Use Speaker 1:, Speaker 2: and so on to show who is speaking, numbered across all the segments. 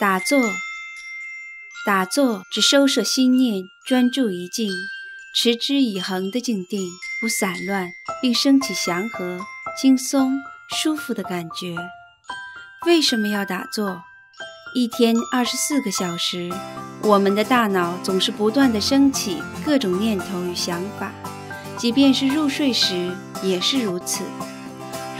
Speaker 1: 打坐，打坐只收摄心念，专注一静，持之以恒的静定，不散乱，并升起祥和、轻松、舒服的感觉。为什么要打坐？一天二十四个小时，我们的大脑总是不断的升起各种念头与想法，即便是入睡时也是如此。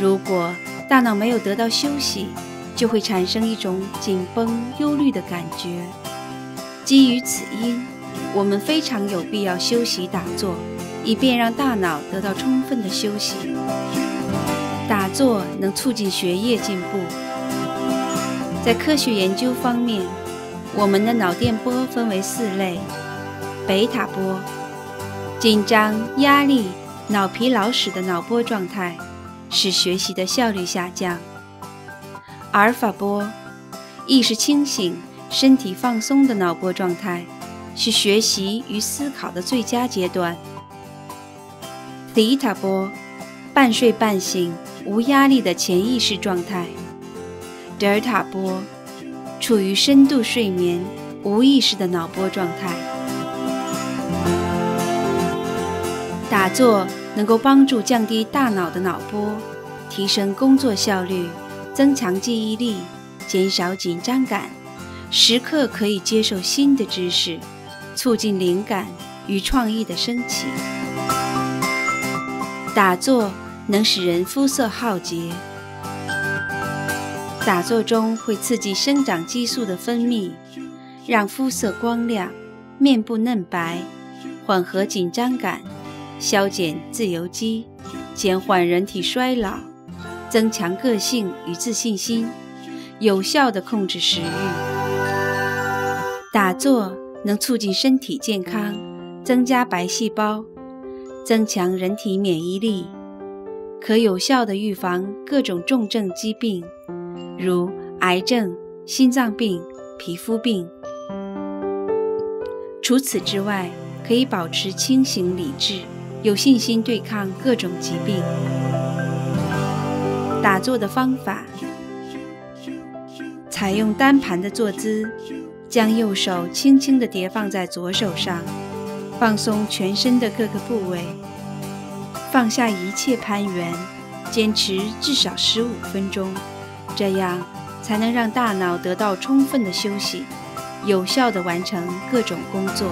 Speaker 1: 如果大脑没有得到休息，就会产生一种紧绷、忧虑的感觉。基于此因，我们非常有必要休息打坐，以便让大脑得到充分的休息。打坐能促进学业进步。在科学研究方面，我们的脑电波分为四类：贝塔波，紧张、压力、脑疲劳时的脑波状态，使学习的效率下降。阿尔法波，意识清醒、身体放松的脑波状态，是学习与思考的最佳阶段。西塔波，半睡半醒、无压力的潜意识状态。德尔塔波，处于深度睡眠、无意识的脑波状态。打坐能够帮助降低大脑的脑波，提升工作效率。增强记忆力，减少紧张感，时刻可以接受新的知识，促进灵感与创意的升起。打坐能使人肤色好洁。打坐中会刺激生长激素的分泌，让肤色光亮，面部嫩白，缓和紧张感，消减自由基，减缓人体衰老。增强个性与自信心，有效地控制食欲。打坐能促进身体健康，增加白细胞，增强人体免疫力，可有效地预防各种重症疾病，如癌症、心脏病、皮肤病。除此之外，可以保持清醒理智，有信心对抗各种疾病。打坐的方法：采用单盘的坐姿，将右手轻轻地叠放在左手上，放松全身的各个部位，放下一切攀援，坚持至少十五分钟，这样才能让大脑得到充分的休息，有效地完成各种工作。